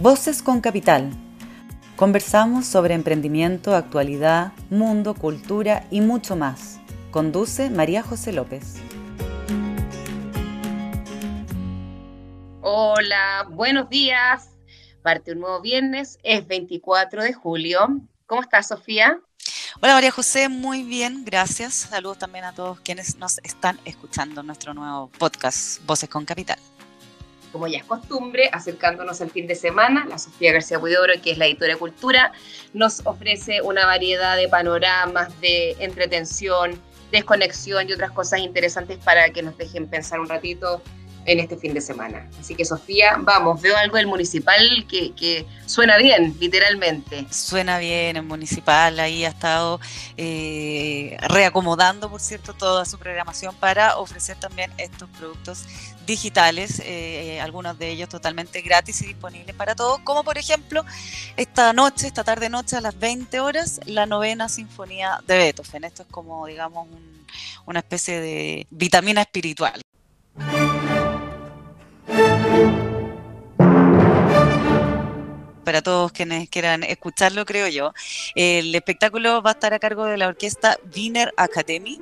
Voces con Capital. Conversamos sobre emprendimiento, actualidad, mundo, cultura y mucho más. Conduce María José López. Hola, buenos días. Parte un nuevo viernes, es 24 de julio. ¿Cómo estás, Sofía? Hola María José, muy bien, gracias. Saludos también a todos quienes nos están escuchando en nuestro nuevo podcast, Voces con Capital como ya es costumbre, acercándonos al fin de semana, la Sofía García Huidoro, que es la editora de Cultura, nos ofrece una variedad de panoramas, de entretención, desconexión y otras cosas interesantes para que nos dejen pensar un ratito en este fin de semana. Así que Sofía, vamos, veo algo del municipal que, suena bien, literalmente. Suena bien, el municipal ahí ha estado eh, reacomodando, por cierto, toda su programación para ofrecer también estos productos digitales, eh, algunos de ellos totalmente gratis y disponibles para todos, como por ejemplo esta noche, esta tarde noche a las 20 horas, la novena sinfonía de Beethoven. Esto es como, digamos, una especie de vitamina espiritual. Para todos quienes quieran escucharlo, creo yo. El espectáculo va a estar a cargo de la orquesta Wiener Academy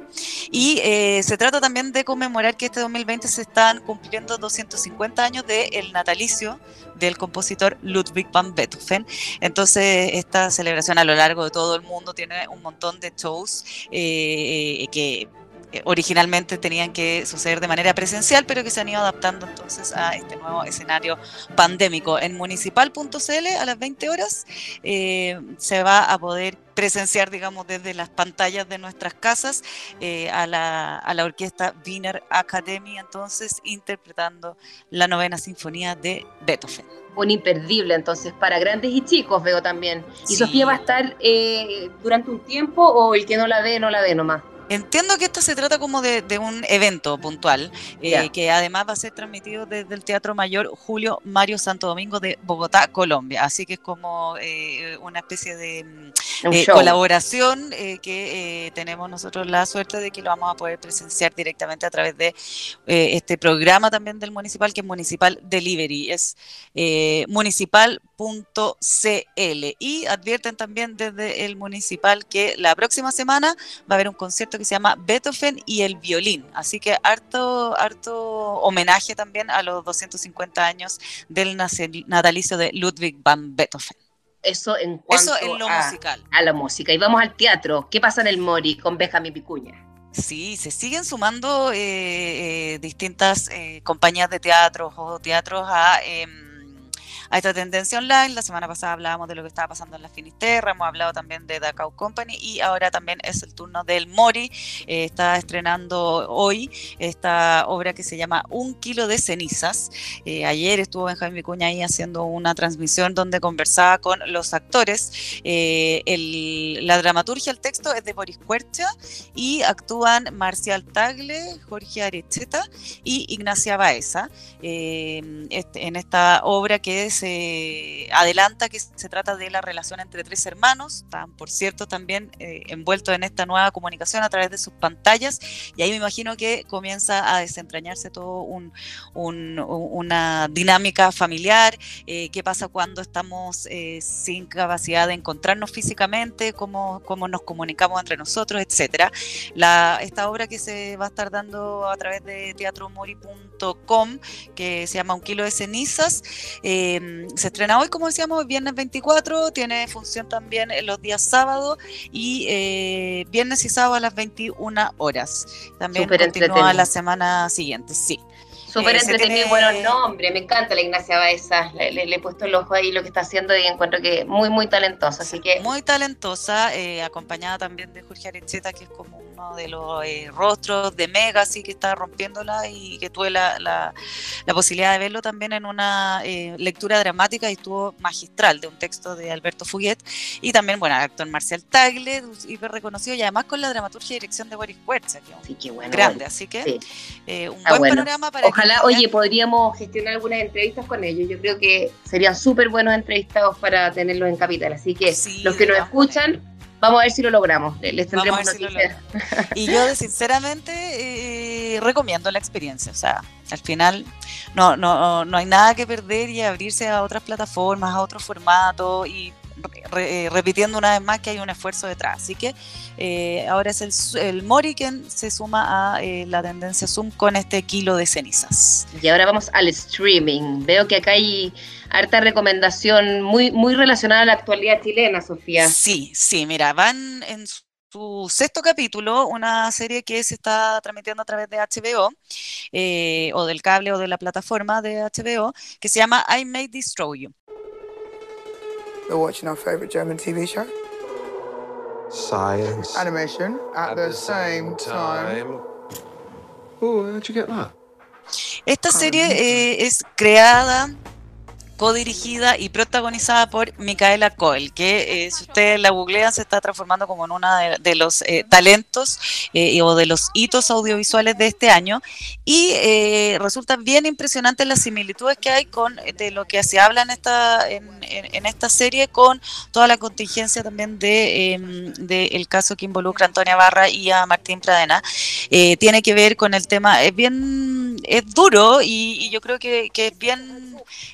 y eh, se trata también de conmemorar que este 2020 se están cumpliendo 250 años del natalicio del compositor Ludwig van Beethoven. Entonces, esta celebración a lo largo de todo el mundo tiene un montón de shows eh, que eh, originalmente tenían que suceder de manera presencial, pero que se han ido adaptando entonces a este nuevo escenario pandémico. En municipal.cl a las 20 horas eh, se va a poder presenciar, digamos, desde las pantallas de nuestras casas eh, a, la, a, la, orquesta Wiener Academy, entonces interpretando la novena sinfonía de Beethoven. Un imperdible, entonces, para grandes y chicos, veo también. ¿Y Sofía va a estar durante un tiempo o el que no la ve, no la ve nomás? Entiendo que esto se trata como de, un evento puntual, eh, que además va a ser transmitido desde el Teatro Mayor Julio Mario Santo Domingo de Bogotá, Colombia. Así que es como eh, una especie de mm, eh, colaboración que tenemos nosotros la suerte de que lo vamos a poder presenciar directamente a través de este programa también del municipal, que es Municipal Delivery. Es municipal.cl. Y advierten también desde el municipal que la próxima semana va a haber un concierto que se llama Beethoven y el violín. Así que harto, harto homenaje también a los 250 años del natalicio de Ludwig van Beethoven. Eso en cuanto Eso en lo a, musical. a la música. Y vamos al teatro. ¿Qué pasa en el Mori con Benjamín Picuña? Sí, se siguen sumando eh, eh, distintas eh, compañías de teatros o teatros a em, a esta tendencia online. La semana pasada hablábamos de lo que estaba pasando en la Finisterra, hemos hablado también de Dakau Company y ahora también es el turno del Mori. Eh, está estrenando hoy esta obra que se llama Un kilo de cenizas. Eh, ayer estuvo Benjamín Vicuña ahí haciendo una transmisión donde conversaba con los actores. Eh, la dramaturgia, el texto es de Boris Cuercha y actúan Marcial Tagle, Jorge Arecheta y Ignacia Baeza este, en esta obra que es se adelanta que se trata de la relación entre tres hermanos, están por cierto también eh, envueltos en esta nueva comunicación a través de sus pantallas y ahí me imagino que comienza a desentrañarse todo una dinámica familiar, eh, qué pasa cuando estamos eh, sin capacidad de encontrarnos físicamente, cómo, cómo nos comunicamos entre nosotros, etcétera. esta obra que se va a estar dando a través de teatromori.com, que se llama Un kilo de cenizas, eh, se estrena hoy, como decíamos, viernes 24, tiene función también en los días sábados y eh, viernes y sábado a las 21 horas. También continúa la semana siguiente, sí. Súper eh, entretenido buenos nombres, me encanta la Ignacia Baeza, le, he puesto el ojo ahí lo que está haciendo y encuentro que muy, muy talentosa, así que... Muy talentosa, eh, acompañada también de Jorge Arecheta, que es como de los eh, rostros de Mega, así que está rompiéndola y que tuve la, la, posibilidad de verlo también en una eh, lectura dramática y estuvo magistral de un texto de Alberto Fuguet. Y también, bueno, actor Marcial Tagle, hiper reconocido y además con la dramaturgia y dirección de Boris Huerza, que es grande, así que un buen panorama para... Ojalá, oye, podríamos gestionar algunas entrevistas con ellos, yo creo que serían súper buenos entrevistados para tenerlos en Capital, así que los que nos escuchan Vamos a ver si lo logramos. Les tendremos noticias. y yo, sinceramente, eh, recomiendo la experiencia. O sea, al final no, no, no hay nada que perder y abrirse a otras plataformas, a otros formatos y eh, repitiendo una vez más que hay un esfuerzo detrás. Así que eh, ahora es el, el, Mori quien se suma a eh, la tendencia Zoom con este kilo de cenizas. Y ahora vamos al streaming. Veo que acá hay harta recomendación muy, muy relacionada a la actualidad chilena, Sofía. Sí, sí, mira, van en su sexto capítulo, una serie que se está transmitiendo a través de HBO, o del cable o de la plataforma de HBO, que se llama I May Destroy You. We're watching our favorite German TV show. Science. Animation at, at the, the, same, time. time. Oh, how'd you get that? Esta serie eh, es creada codirigida y protagonizada por Micaela Coel, que eh, si ustedes la googlean se está transformando como en uno de, los eh, talentos eh, o de los hitos audiovisuales de este año y resulta bien impresionante las similitudes que hay con de lo que se habla en esta en, en, esta serie con toda la contingencia también de, em, de, caso que involucra a Antonia Barra y a Martín Pradena. tiene que ver con el tema, es bien, es duro y, y yo creo que, que es bien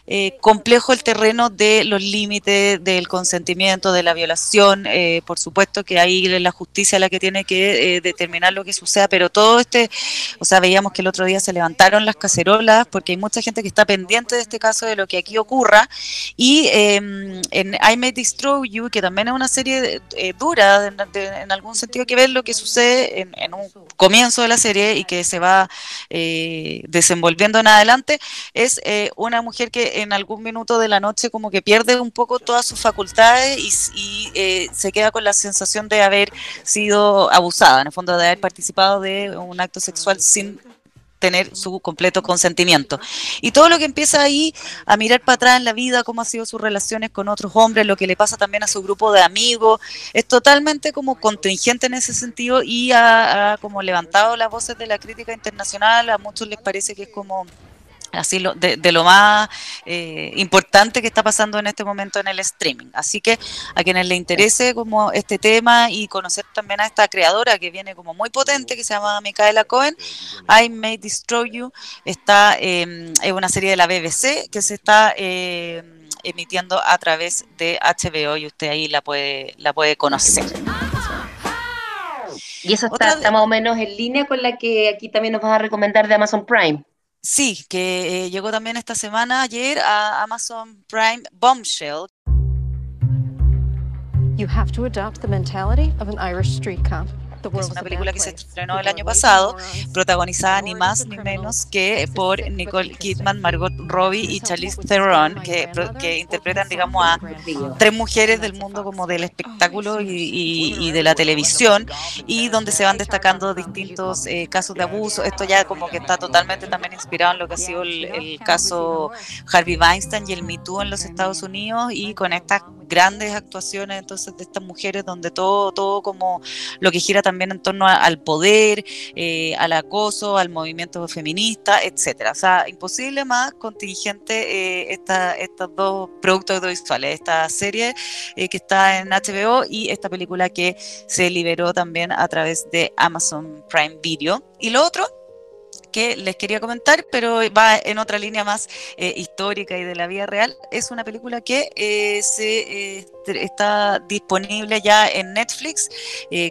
eh, complejo el terreno de los límites del consentimiento, de la violación. Eh, por supuesto que ahí la justicia la que tiene que eh, determinar lo que suceda, pero todo este, o sea, veíamos que el otro día se levantaron las cacerolas porque hay mucha gente que está pendiente de este caso, de lo que aquí ocurra. Y em, en I May Destroy You, que también es una serie dura, en algún sentido que ver lo que sucede en, en, un comienzo de la serie y que se va desenvolviendo en adelante, es una mujer que en algún minuto de la noche como que pierde un poco todas sus facultades y, eh, se queda con la sensación de haber sido abusada, en el fondo de haber participado de un acto sexual sin tener su completo consentimiento. Y todo lo que empieza ahí a mirar para atrás en la vida, cómo ha sido sus relaciones con otros hombres, lo que le pasa también a su grupo de amigos, es totalmente como contingente en ese sentido y ha como levantado las voces de la crítica internacional, a muchos les parece que es como así lo, de, lo más eh, importante que está pasando en este momento en el streaming. Así que a quienes le interese como este tema y conocer también a esta creadora que viene como muy potente, que se llama Micaela Cohen, I May Destroy You, está eh, es una serie de la BBC que se está eh, emitiendo a través de HBO y usted ahí la puede, la puede conocer. Y eso está, está más o menos en línea con la que aquí también nos vas a recomendar de Amazon Prime. Sí, que eh, llegó también esta semana, ayer, a Amazon Prime Bombshell. You have to adopt the mentality of an Irish street cop. Es una película que se estrenó el año pasado, protagonizada ni más ni menos que por Nicole Kidman, Margot Robbie y Charlize Theron, que, que interpretan, digamos, a tres mujeres del mundo como del espectáculo y, de la televisión, y donde se van destacando distintos eh, casos de abuso. Esto ya como que está totalmente también inspirado en lo que ha sido el, el caso Harvey Weinstein y el Me Too en los Estados Unidos, y con estas grandes actuaciones entonces de estas mujeres donde todo, todo como lo que gira también en torno al poder, eh, al acoso, al movimiento feminista, etcétera. O sea, imposible más contingente eh, estos dos productos audiovisuales, esta serie eh, que está en HBO y esta película que se liberó también a través de Amazon Prime Video. Y lo otro que les quería comentar, pero va en otra línea más eh, histórica y de la vida real. Es una película que eh, se, eh, está disponible ya en Netflix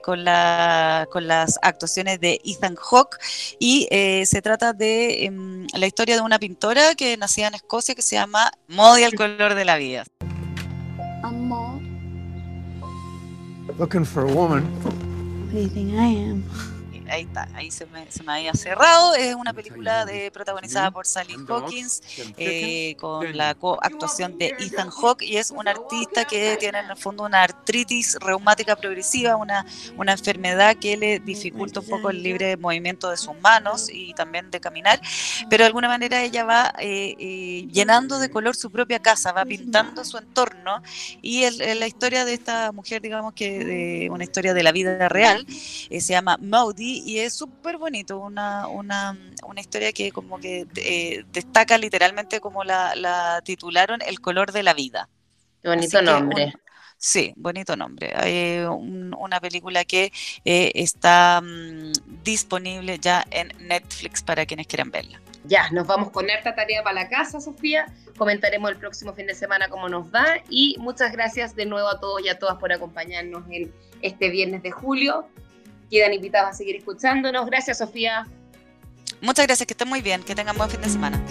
con, la, con las actuaciones de Ethan Hawke y se trata de em, la historia de una pintora que nacía en Escocia que se llama Modi al color de la vida. Looking for a woman. What do you think I am? Ahí está, ahí se me, se me, había cerrado. Es una película de, protagonizada por Sally Hawkins, eh, con la actuación de Ethan Hawke, y es un artista que tiene en el fondo una artritis reumática progresiva, una, una enfermedad que le dificulta un poco el libre movimiento de sus manos y también de caminar, pero de alguna manera ella va eh, eh, llenando de color su propia casa, va pintando su entorno, y la historia de esta mujer, digamos que de una historia de la vida real, se llama Maudie, y es súper bonito, una, una, una, historia que como que eh, destaca literalmente como la, la, titularon El color de la vida. Qué bonito nombre. Sí, bonito nombre. Eh, un- una película que eh, está mm, disponible ya en Netflix para quienes quieran verla. Ya, nos vamos con harta tarea para la casa, Sofía. Comentaremos el próximo fin de semana cómo nos va. Y muchas gracias de nuevo a todos y a todas por acompañarnos en este viernes de julio. Quedan invitados a seguir escuchándonos. Gracias, Sofía. Muchas gracias, que estén muy bien, que tengan buen fin de semana.